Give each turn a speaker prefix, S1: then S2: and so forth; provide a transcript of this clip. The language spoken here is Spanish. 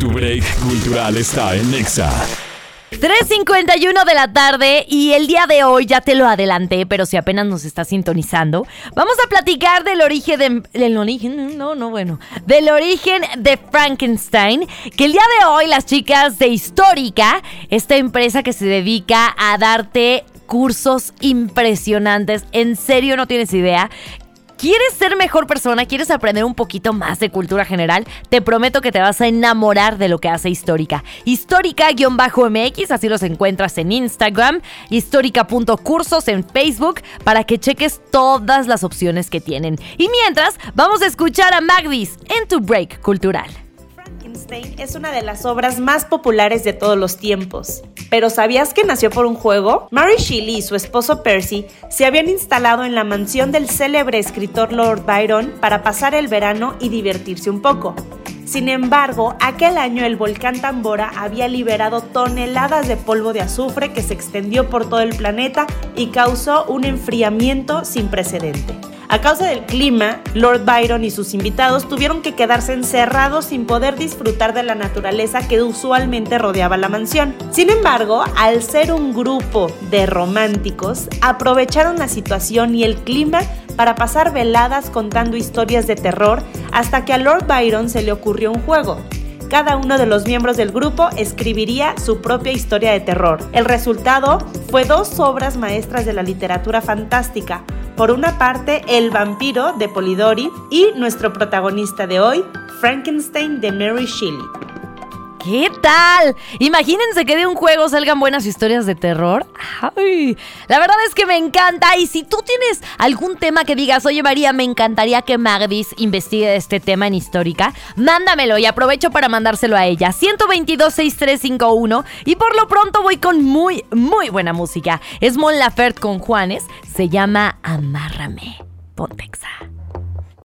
S1: Tu break cultural está en Nexa.
S2: 3.51 de la tarde y el día de hoy ya te lo adelanté, pero si apenas nos está sintonizando, vamos a platicar del origen de, del origen, no, no, bueno, del origen de Frankenstein, que el día de hoy las chicas de Histórica, esta empresa que se dedica a darte cursos impresionantes, en serio no tienes idea, ¿Quieres ser mejor persona? ¿Quieres aprender un poquito más de cultura general? Te prometo que te vas a enamorar de lo que hace Histórica. Histórica-MX, así los encuentras en Instagram. Histórica.cursos en Facebook para que cheques todas las opciones que tienen. Y mientras, vamos a escuchar a Magdis en tu break cultural
S3: es una de las obras más populares de todos los tiempos. Pero ¿sabías que nació por un juego? Mary Shelley y su esposo Percy se habían instalado en la mansión del célebre escritor Lord Byron para pasar el verano y divertirse un poco. Sin embargo, aquel año el volcán Tambora había liberado toneladas de polvo de azufre que se extendió por todo el planeta y causó un enfriamiento sin precedente. A causa del clima, Lord Byron y sus invitados tuvieron que quedarse encerrados sin poder disfrutar de la naturaleza que usualmente rodeaba la mansión. Sin embargo, al ser un grupo de románticos, aprovecharon la situación y el clima para pasar veladas contando historias de terror hasta que a Lord Byron se le ocurrió un juego. Cada uno de los miembros del grupo escribiría su propia historia de terror. El resultado fue dos obras maestras de la literatura fantástica, por una parte, El vampiro de Polidori y nuestro protagonista de hoy, Frankenstein de Mary Shelley.
S2: ¿Qué tal? Imagínense que de un juego salgan buenas historias de terror. Ay, la verdad es que me encanta. Y si tú tienes algún tema que digas, oye María, me encantaría que Magdis investigue este tema en histórica, mándamelo y aprovecho para mandárselo a ella. 122-6351. Y por lo pronto voy con muy, muy buena música. Es Mon Laferte con Juanes. Se llama Amárrame. Pontexa.